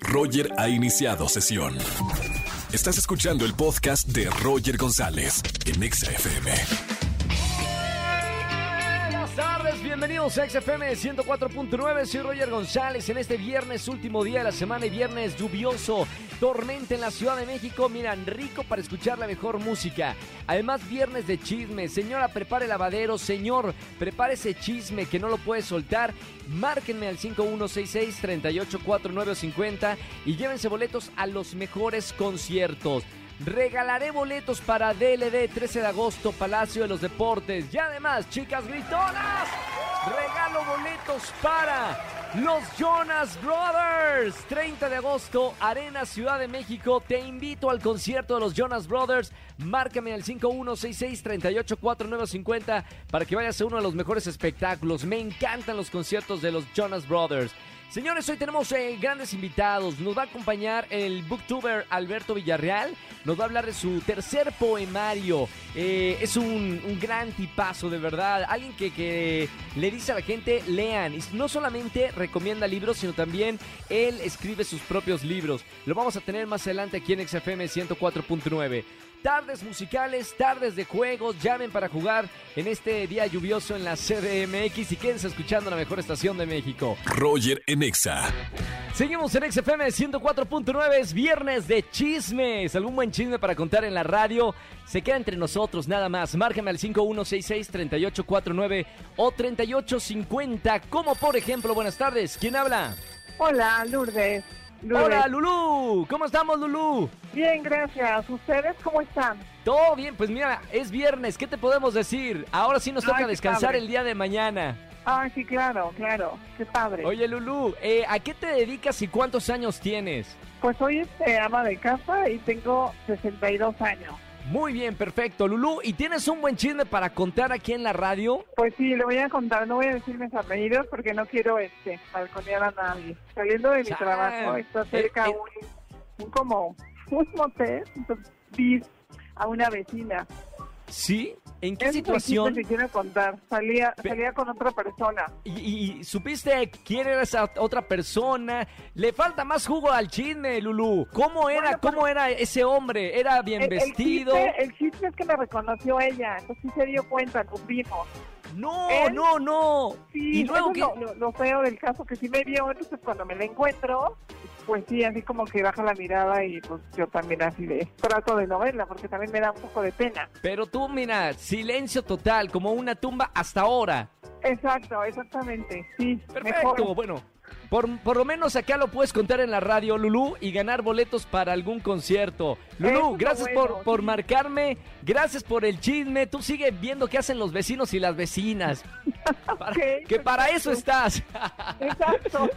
Roger ha iniciado sesión. Estás escuchando el podcast de Roger González en Exa FM. Buenas tardes, bienvenidos a XFM 104.9. Soy Roger González en este viernes, último día de la semana y viernes lluvioso. Tormenta en la Ciudad de México. Miran, rico para escuchar la mejor música. Además, viernes de chisme. Señora, prepare el lavadero. Señor, prepare ese chisme que no lo puede soltar. Márquenme al 5166-384950 y llévense boletos a los mejores conciertos. Regalaré boletos para DLD 13 de agosto, Palacio de los Deportes. Y además, chicas gritonas, regalo boletos para los Jonas Brothers. 30 de agosto, Arena Ciudad de México. Te invito al concierto de los Jonas Brothers. Márcame al 5166-384950 para que vayas a uno de los mejores espectáculos. Me encantan los conciertos de los Jonas Brothers. Señores, hoy tenemos eh, grandes invitados. Nos va a acompañar el booktuber Alberto Villarreal. Nos va a hablar de su tercer poemario. Eh, es un, gran tipazo, de verdad. Alguien que, que le dice a la gente, lean. Y no solamente recomienda libros, sino también él escribe sus propios libros. Lo vamos a tener más adelante aquí en XFM 104.9 tardes musicales, tardes de juegos. Llamen para jugar en este día lluvioso en la CDMX y quédense escuchando la mejor estación de México. Roger en Exa. Seguimos en XFM 104.9, es viernes de chismes. ¿Algún buen chisme para contar en la radio? Se queda entre nosotros nada más. Márcame al 5166-3849 o 3850. Como por ejemplo, buenas tardes. ¿Quién habla? Hola, Lourdes. Hola, Lulú. ¿Cómo estamos, Lulú? Bien, gracias. ¿Ustedes cómo están? Todo bien, pues mira, es viernes. ¿Qué te podemos decir? Ahora sí nos toca descansar padre. el día de mañana. Ah, sí, claro, claro. Qué padre. Oye, Lulú, eh, ¿a qué te dedicas y cuántos años tienes? Pues soy este, ama de casa y tengo 62 años. Muy bien, perfecto, Lulú. ¿Y tienes un buen chisme para contar aquí en la radio? Pues sí, le voy a contar, no voy a decir mis apellidos porque no quiero este balconear a nadie. Saliendo de mi trabajo, está cerca Eh, eh. un, un como un motel, vi a una vecina. ¿Sí? ¿En qué Es un situación? chisme que quiero contar. Salía, Pe- salía con otra persona. ¿Y, y- supiste quién era esa otra persona? Le falta más jugo al chisme, Lulú. ¿Cómo era, Bueno, cómo era ese hombre? ¿Era bien El- el vestido? chiste- El chiste es que me reconoció ella, entonces sí se dio cuenta, nos vimos. No, Él- no, no. Sí, y luego eso que... es lo, lo- lo feo del caso, que sí me vio, entonces cuando me la encuentro, pues sí, así como que baja la mirada y pues yo también así de trato de no verla, porque también me da un poco de pena. Pero tú, mira, silencio total, como una tumba hasta ahora. Exacto, exactamente, sí, Perfecto, mejor. bueno. Por, por lo menos acá lo puedes contar en la radio, Lulú, y ganar boletos para algún concierto. Lulú, gracias bueno, por, por sí. marcarme, gracias por el chisme. Tú sigue viendo qué hacen los vecinos y las vecinas. Para- que para eso estás. Exacto.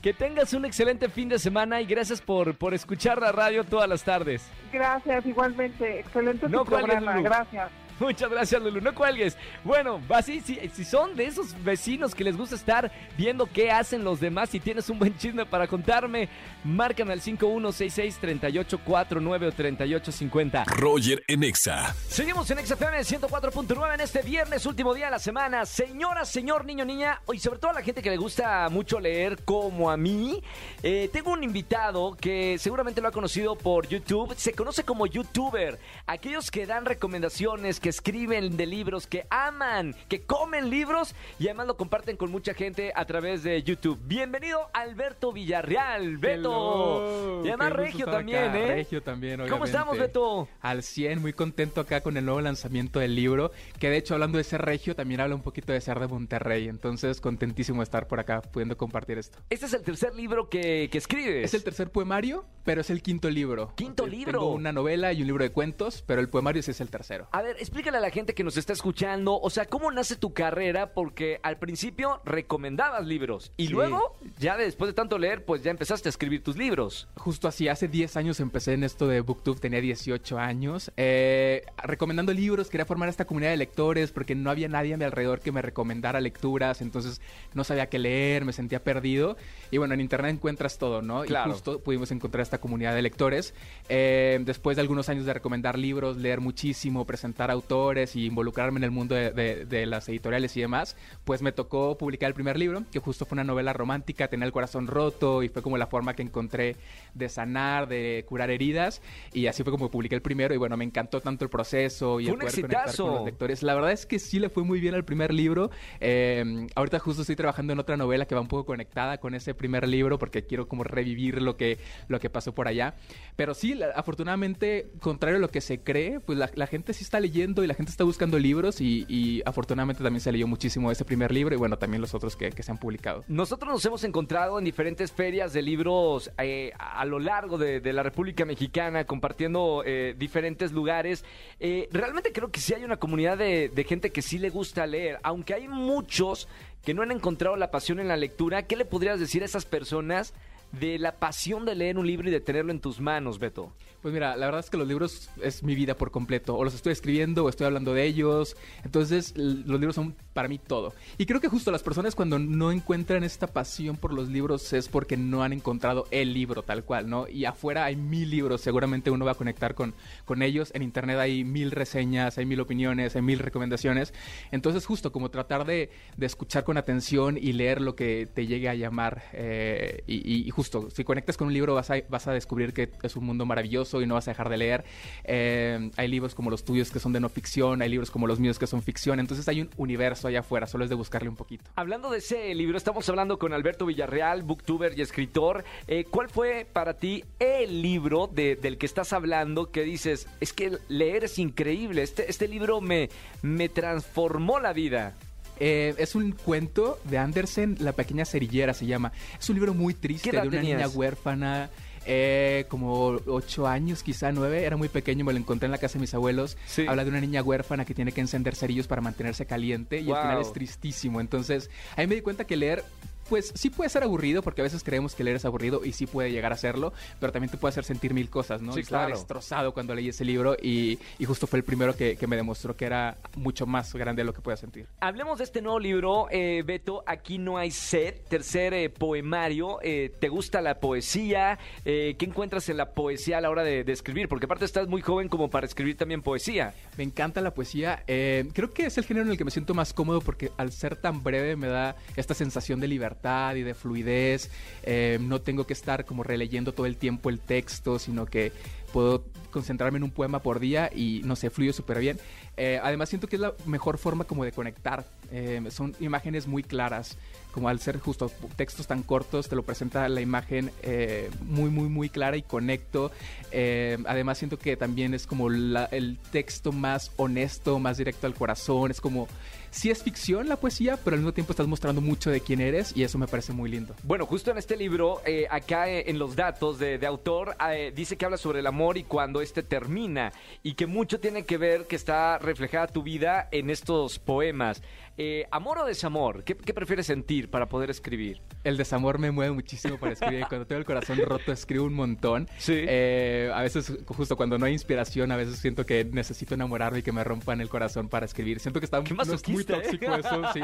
que tengas un excelente fin de semana y gracias por, por escuchar la radio todas las tardes. Gracias, igualmente. Excelente No tu programa, gracias. Muchas gracias, Lulu. No cuelgues. Bueno, así, si, si son de esos vecinos que les gusta estar viendo qué hacen los demás y tienes un buen chisme para contarme, márcame al 5166-3849 o 3850. Roger en Exa. Seguimos en XFM 104.9 en este viernes, último día de la semana. Señora, señor, niño, niña, y sobre todo a la gente que le gusta mucho leer como a mí, eh, tengo un invitado que seguramente lo ha conocido por YouTube. Se conoce como YouTuber. Aquellos que dan recomendaciones, que escriben de libros, que aman, que comen libros y además lo comparten con mucha gente a través de YouTube. Bienvenido, Alberto Villarreal. Beto. Hello, Y además Regio también, acá. ¿eh? Regio también, ¿Cómo obviamente. estamos, Beto? Al 100, muy contento acá con el nuevo lanzamiento del libro, que de hecho hablando de ser regio también habla un poquito de ser de Monterrey, entonces contentísimo de estar por acá pudiendo compartir esto. Este es el tercer libro que, que escribes. Es el tercer poemario, pero es el quinto libro. ¡Quinto libro! Tengo una novela y un libro de cuentos, pero el poemario sí es el tercero. A ver, explícale a la gente que nos está escuchando, o sea, ¿cómo nace tu carrera? Porque al principio recomendabas libros y Sí. luego, ya después de tanto leer, pues ya empezaste a escribir tus libros. Justo así, hace 10 años empecé en esto de BookTube, tenía 18 años, eh, recomendando libros, quería formar esta comunidad de lectores porque no había nadie a mi alrededor que me recomendara lecturas, entonces no sabía qué leer, me sentía perdido. Y bueno, en internet encuentras todo, ¿no? Claro. Y justo pudimos encontrar esta esta comunidad de lectores. Eh, después de algunos años de recomendar libros, leer muchísimo, presentar autores y involucrarme en el mundo de, de- de las editoriales y demás, pues me tocó publicar el primer libro, que justo fue una novela romántica, tenía el corazón roto y fue como la forma que encontré de sanar, de curar heridas y así fue como publiqué el primero y bueno, me encantó tanto el proceso y Fue el poder conectar exitazo. con los lectores. La verdad es que sí le fue muy bien al primer libro. Eh, ahorita justo estoy trabajando en otra novela que va un poco conectada con ese primer libro porque quiero como revivir lo que, lo que pasó por allá. Pero sí, la- afortunadamente, contrario a lo que se cree, pues la, la gente sí está leyendo y la gente está buscando libros y, afortunadamente también se leyó muchísimo ese primer libro y bueno, también los otros que, se han publicado. Nosotros nos hemos encontrado en diferentes ferias de libros eh, a lo largo de, de la República Mexicana, compartiendo eh, diferentes lugares. Eh, realmente creo que sí hay una comunidad de, de gente que sí le gusta leer, aunque hay muchos que no han encontrado la pasión en la lectura. ¿Qué le podrías decir a esas personas de la pasión de leer un libro y de tenerlo en tus manos, Beto? Pues mira, la verdad es que los libros es mi vida por completo. O los estoy escribiendo o estoy hablando de ellos. Entonces, los libros son para mí todo. Y creo que justo las personas cuando no encuentran esta pasión por los libros es porque no han encontrado el libro tal cual, ¿no? Y afuera hay mil libros. Seguramente uno va a conectar con, con ellos. En internet hay mil reseñas, hay mil opiniones, hay mil recomendaciones. Entonces, justo como tratar de, de escuchar con atención y leer lo que te llegue a llamar. eh, y, y- justo, si conectas con un libro vas a, vas a descubrir que es un mundo maravilloso y no vas a dejar de leer. Eh, hay libros como los tuyos que son de no ficción, hay libros como los míos que son ficción. Entonces hay un universo allá afuera, solo es de buscarle un poquito. Hablando de ese libro, estamos hablando con Alberto Villarreal, booktuber y escritor. Eh, ¿Cuál fue para ti el libro de- del que estás hablando que dices, es que leer es increíble, este, este libro me, me transformó la vida? Eh, es un cuento de Andersen, La pequeña cerillera se llama. Es un libro muy triste ¿Qué de una tenías? niña huérfana. Eh, como ocho años, quizá nueve, era muy pequeño, me lo encontré en la casa de mis abuelos. Sí. Habla de una niña huérfana que tiene que encender cerillos para mantenerse caliente y al final es tristísimo. Entonces, ahí me di cuenta que leer pues sí puede ser aburrido, porque a veces creemos que leer es aburrido y sí puede llegar a serlo, pero también te puede hacer sentir mil cosas, ¿no? Sí, estaba claro. destrozado cuando leí ese libro y, y justo fue el primero que, que me demostró que era mucho más grande de lo que podía sentir. Hablemos de este nuevo libro, eh, Beto, Aquí no hay sed, tercer eh, poemario. Eh, ¿Te gusta la poesía? ¿Qué encuentras en la poesía a la hora de, de escribir? Porque aparte estás muy joven como para escribir también poesía. Me encanta la poesía. creo que es el género en el que me siento más cómodo porque al ser tan breve me da esta sensación de libertad y de fluidez. eh, no tengo que estar como releyendo todo el tiempo el texto, sino que puedo concentrarme en un poema por día y no sé, fluyo súper bien. Eh, además siento que es la mejor forma como de conectar. Eh, son imágenes muy claras, como al ser justo textos tan cortos, te lo presenta la imagen eh, muy, muy, muy clara y conecto. Eh, además siento que también es como el texto más honesto, más directo al corazón. Es como, sí es ficción la poesía, pero al mismo tiempo estás mostrando mucho de quién eres y eso me parece muy lindo. Bueno, justo en este libro, eh, acá eh, en los datos de, autor, eh, dice que habla sobre el amor y cuando este termina y que mucho tiene que ver que está reflejada tu vida en estos poemas. Eh, ¿Amor o desamor? ¿Qué, qué prefieres sentir para poder escribir? El desamor me mueve muchísimo para escribir. Cuando tengo el corazón roto, escribo un montón. Sí. Eh, a veces, justo cuando no hay inspiración, a veces siento que necesito enamorarme y que me rompan el corazón para escribir. Siento que está Qué no es muy ¿eh? tóxico eso, sí.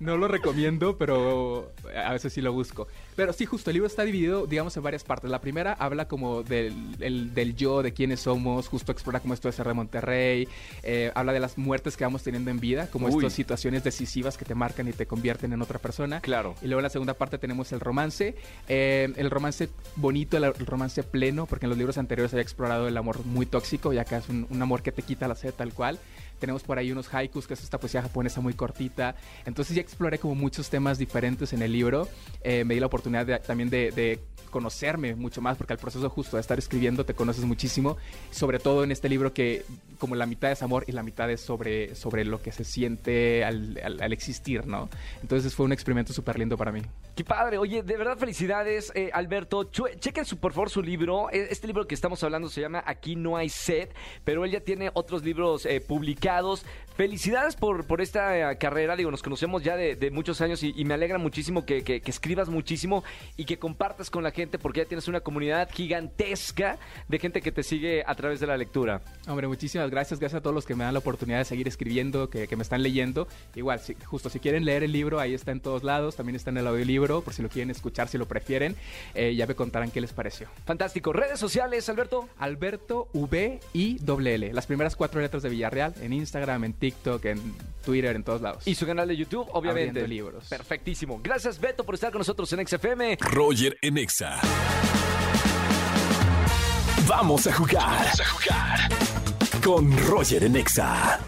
No lo recomiendo, pero a veces sí lo busco. Pero sí, justo, el libro está dividido, digamos, en varias partes. La primera habla como del, el- del yo, de quiénes somos, justo explora cómo esto es ser de Monterrey, habla de las muertes que vamos teniendo en vida, como Uy. estas situaciones decisivas que te marcan y te convierten en otra persona. Claro. Y luego en la segunda parte tenemos el romance. eh, el romance bonito, el, el romance pleno, porque en los libros anteriores había explorado el amor muy tóxico y acá es un, un amor que te quita la sed tal cual. Tenemos por ahí unos haikus, que es esta poesía japonesa muy cortita. Entonces ya exploré como muchos temas diferentes en el libro. Eh, me di la oportunidad de- también de, de conocerme mucho más, porque al proceso justo de estar escribiendo te conoces muchísimo. Sobre todo en este libro que como la mitad es amor y la mitad es sobre, sobre lo que se siente al, al- al existir, ¿no? Entonces fue un experimento súper lindo para mí. Qué padre. Oye, de verdad felicidades, eh, Alberto. Chequen su, por favor su libro. E- Este libro que estamos hablando se llama Aquí no hay sed, pero él ya tiene otros libros eh, publicados. Felicidades por, por esta eh, carrera, digo, nos conocemos ya de, de muchos años y, y me alegra muchísimo que, que- que escribas muchísimo y que compartas con la gente porque ya tienes una comunidad gigantesca de gente que te sigue a través de la lectura. Hombre, muchísimas gracias. Gracias a todos los que me dan la oportunidad de seguir escribiendo, que, que me están leyendo. Igual, si- justo si quieren leer el libro, ahí está en todos lados. También está en el audiolibro, por si lo quieren escuchar, si lo prefieren. Eh, ya me contarán qué les pareció. Fantástico. Redes sociales, Alberto. Alberto V L L. Las primeras cuatro letras de Villarreal en Instagram, en TikTok, en Twitter, en todos lados. Y su canal de YouTube, obviamente. Abriendo libros. Perfectísimo. Gracias, Beto, por estar con nosotros en XFM. Roger en Exa. Vamos a jugar. Vamos a jugar. Con Roger en Exa.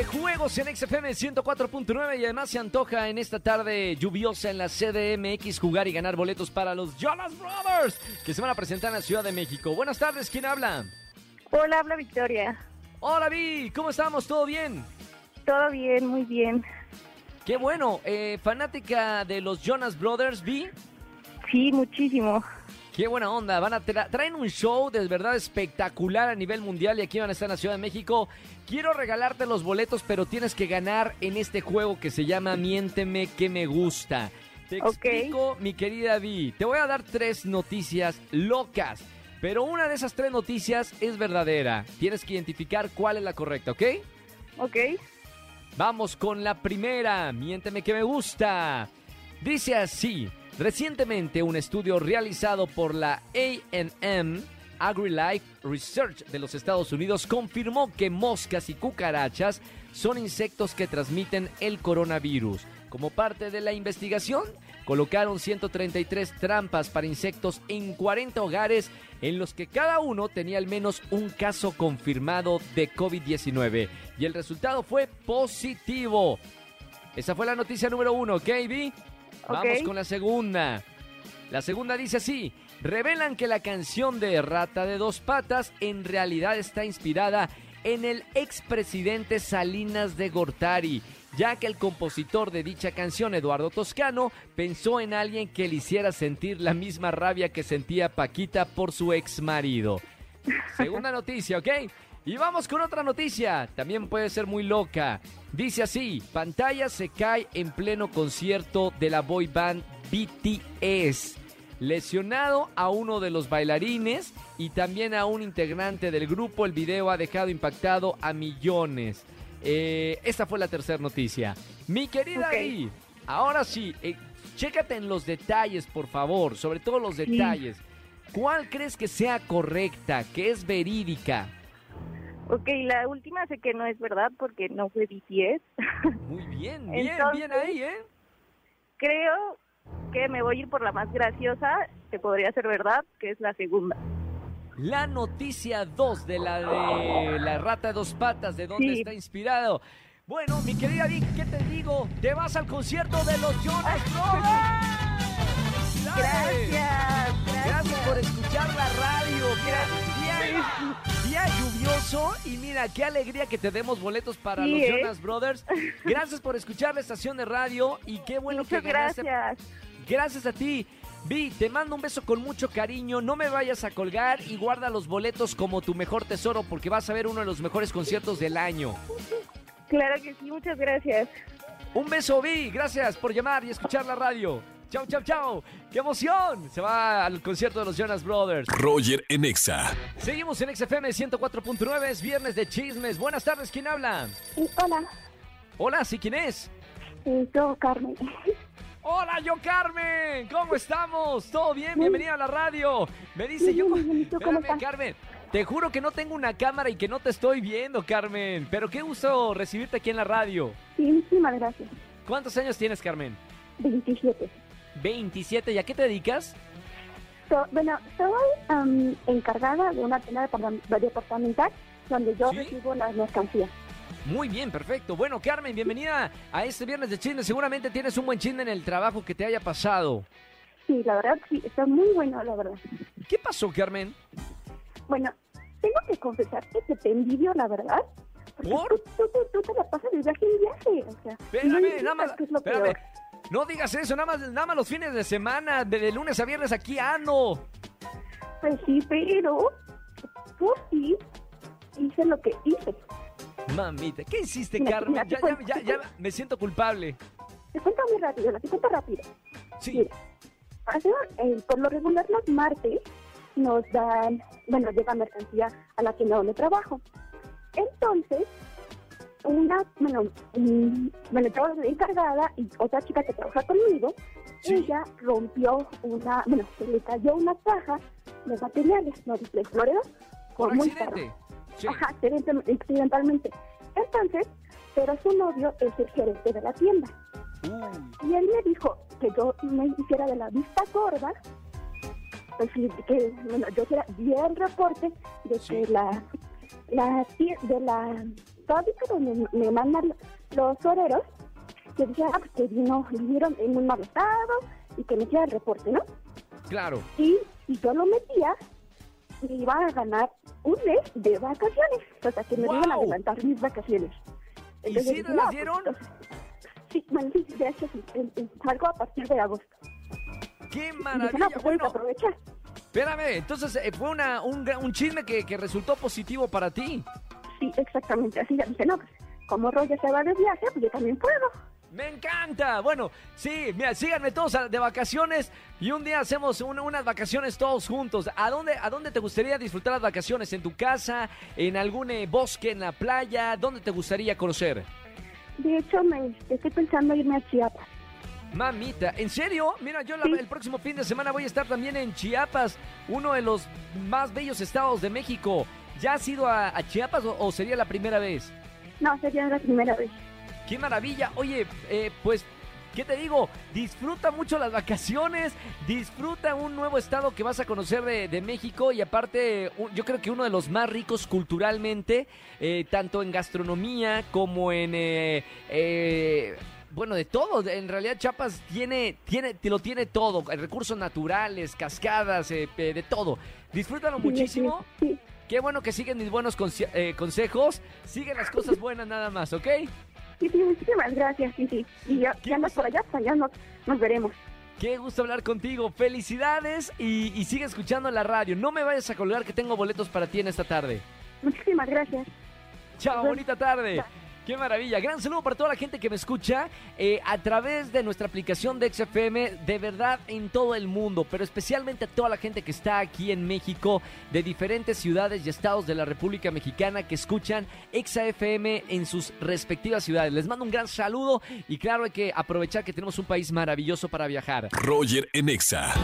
De juegos en XFM 104.9 y además se antoja en esta tarde lluviosa en la CDMX jugar y ganar boletos para los Jonas Brothers que se van a presentar en la Ciudad de México. Buenas tardes, ¿quién habla? Hola, habla Victoria. Hola, Vi, ¿cómo estamos? ¿Todo bien? Todo bien, muy bien. Qué bueno, eh, fanática de los Jonas Brothers, Vi. Sí, muchísimo. Qué buena onda, van a tra- traen un show de verdad espectacular a nivel mundial y aquí van a estar en la Ciudad de México. Quiero regalarte los boletos, pero tienes que ganar en este juego que se llama Miénteme que me gusta. Te explico, mi querida Vi. Te voy a dar tres noticias locas, pero una de esas tres noticias es verdadera. Tienes que identificar cuál es la correcta, ¿ok? Ok. Vamos con la primera. Miénteme que me gusta. Dice así. Recientemente un estudio realizado por la AM AgriLife Research de los Estados Unidos confirmó que moscas y cucarachas son insectos que transmiten el coronavirus. Como parte de la investigación, colocaron 133 trampas para insectos en 40 hogares en los que cada uno tenía al menos un caso confirmado de COVID-19 y el resultado fue positivo. Esa fue la noticia número uno, ¿ok, Vamos con la segunda. La segunda dice así. Revelan que la canción de Rata de dos patas en realidad está inspirada en el expresidente Salinas de Gortari, ya que el compositor de dicha canción, Eduardo Toscano, pensó en alguien que le hiciera sentir la misma rabia que sentía Paquita por su ex marido. Segunda noticia, ¿ok? Y vamos con otra noticia, también puede ser muy loca. Dice así, pantalla se cae en pleno concierto de la boy band BTS. Lesionado a uno de los bailarines y también a un integrante del grupo, el video ha dejado impactado a millones. Eh, esta fue la tercera noticia. Mi querida Ok. Ari, ahora sí, eh, chécate en los detalles, por favor, sobre todo los Sí. detalles. ¿Cuál crees que sea correcta, que es verídica? Ok, la última sé que no es verdad porque no fue BTS. Muy bien, bien, Entonces- bien ahí, ¿eh? Creo que me voy a ir por la más graciosa, que podría ser verdad, que es la segunda. La noticia 2 de la de la rata de dos patas, ¿de dónde Sí. está inspirado? Bueno, mi querida Vic, ¿qué te digo? Te vas al concierto de los Jonas Brothers. Gracias, Gracias gracias. por escuchar la radio. Mira, día, lluvioso y mira, qué alegría que te demos boletos para Sí, los ¿eh? Jonas Brothers. Gracias por escuchar la estación de radio y qué bueno Muchas que ganaste. gracias. Gracias a ti. Vi, te mando un beso con mucho cariño. No me vayas a colgar y guarda los boletos como tu mejor tesoro porque vas a ver uno de los mejores conciertos del año. Claro que sí, muchas gracias. Un beso, Vi. Gracias por llamar y escuchar la radio. Chau, chau, chau. ¡Qué emoción! Se va al concierto de los Jonas Brothers. Roger en Exa. Seguimos en XFM 104.9. Es viernes de chismes. Buenas tardes. ¿Quién habla? Hola, Hola, ¿sí quién es? yo Carmen. Hola, yo Carmen. ¿Cómo estamos? ¿Todo bien? Bienvenida a la radio. Me dice yo. bien, muy bien. ¿Y tú cómo Espérame? Carmen. Te juro que no tengo una cámara y que no te estoy viendo, Carmen. Pero qué gusto recibirte aquí en la radio. Sí, muchísimas gracias. ¿Cuántos años tienes, Carmen? 27. 27. ¿Y a qué te dedicas? So- bueno, soy am, encargada de una tienda departam- departamental donde yo ¿Sí? recibo las mercancías. Muy bien, perfecto. Bueno, Carmen, bienvenida a este viernes de chisme. Seguramente tienes un buen chisme en el trabajo que te haya pasado. Sí, la verdad, sí, está muy bueno, la verdad. ¿Qué pasó, Carmen? Bueno, tengo que confesarte que te envidio, la verdad. ¿Por? Tú, tú, tú- tú te la pasas de viaje en viaje, o sea. no Espérame, entiendes nada más. Espérame. peor. No digas eso, nada más, nada más los fines de semana, de, de lunes a viernes aquí ando. Pues sí, pero por ti hice lo que hice. Mamita, ¿qué hiciste, Mira, Carmen? mira, Ya, ya, cuento, ya, ya cuento. me siento culpable. Te cuento muy rápido, te cuento rápido. Sí, Mira, hace- eh, por lo regular los martes nos dan, bueno, llega mercancía a la tienda donde trabajo. Entonces, una, bueno, bueno, yo encargada y otra chica que trabaja conmigo, Sí. ella rompió una, bueno, se le cayó una caja de materiales, no de florero, por muy accidente. Sí. Ajá, accidentalmente. Entonces, pero su novio es el gerente de la tienda. Y él me dijo que yo me hiciera de la vista gorda, pues que bueno, yo hiciera bien reporte de Sí. que la, la de la fábrica donde me mandan los oreros, que dije, ah, pues que vino, vinieron en muy mal estado y que me hiciera el reporte, ¿no? claro. Y si yo lo metía, me iba a ganar un mes de vacaciones, o sea que me iban a adelantar mis vacaciones. ¿Y sí dije, te las no, dieron? entonces, sí, de hecho salgo a partir de agosto. ¡Qué Y dije, maravilla! no, pues Bueno, aprovechar. espérame, entonces eh, fue una, un, un chisme que, que resultó positivo para ti. Sí, exactamente, así ya dije, no, pues como Roger se va de viaje, pues yo también puedo. ¡Me encanta! Bueno, sí, mira, síganme todos de vacaciones y un día hacemos un- unas vacaciones todos juntos. ¿A dónde, ¿A dónde te gustaría disfrutar las vacaciones? ¿En tu casa? ¿En algún eh, bosque? ¿En la playa? ¿Dónde te gustaría conocer? De hecho, me estoy pensando irme a Chiapas. Mamita, ¿en serio? Mira, yo la- Sí. el próximo fin de semana voy a estar también en Chiapas, uno de los más bellos estados de México. ¿Ya has ido a, a Chiapas o, o sería la primera vez? No, sería la primera vez. ¡Qué maravilla! Oye, eh, pues, ¿qué te digo? Disfruta mucho las vacaciones, disfruta un nuevo estado que vas a conocer de, de México y aparte, yo creo que uno de los más ricos culturalmente, eh, tanto en gastronomía como en... eh, eh, bueno, de todo. En realidad Chiapas tiene, tiene, te lo tiene todo. Recursos naturales, cascadas, eh, de todo. Disfrútalo Sí, muchísimo. Sí, Qué bueno que siguen mis buenos conse- eh, consejos. Siguen las cosas buenas nada más, ¿ok? sí, sí, muchísimas gracias, sí, sí. Y ya, ¿Qué ya andas por allá, allá nos, nos veremos. Qué gusto hablar contigo. Felicidades y, y sigue escuchando la radio. No me vayas a colgar que tengo boletos para ti en esta tarde. Muchísimas gracias. Chao, bonita tarde. Qué maravilla. Gran saludo para toda la gente que me escucha eh, a través de nuestra aplicación de XFM, de verdad en todo el mundo, pero especialmente a toda la gente que está aquí en México, de diferentes ciudades y estados de la República Mexicana que escuchan XFM en sus respectivas ciudades. Les mando un gran saludo y claro hay que aprovechar que tenemos un país maravilloso para viajar. Roger en Exa.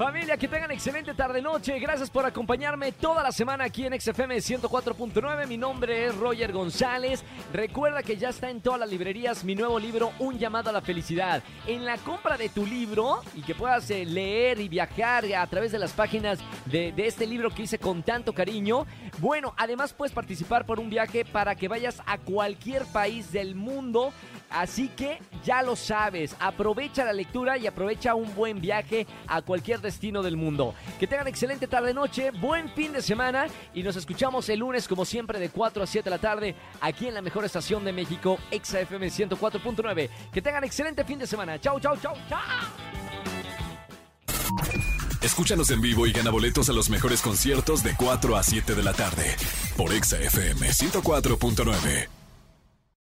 Familia, que tengan excelente tarde-noche. Gracias por acompañarme toda la semana aquí en XFM 104.9. Mi nombre es Roger González. Recuerda que ya está en todas las librerías mi nuevo libro, Un llamado a la felicidad. En la compra de tu libro y que puedas eh, leer y viajar a través de las páginas de, este libro que hice con tanto cariño. Bueno, además puedes participar por un viaje para que vayas a cualquier país del mundo. Así que ya lo sabes, aprovecha la lectura y aprovecha un buen viaje a cualquier destino del mundo. Que tengan excelente tarde-noche, buen fin de semana y nos escuchamos el lunes como siempre de 4 a 7 de la tarde aquí en la mejor estación de México, XFM 104.9. Que tengan excelente fin de semana. Chau, chau, chau, chau. Escúchanos en vivo y gana boletos a los mejores conciertos de 4 a 7 de la tarde por Exa FM 104.9.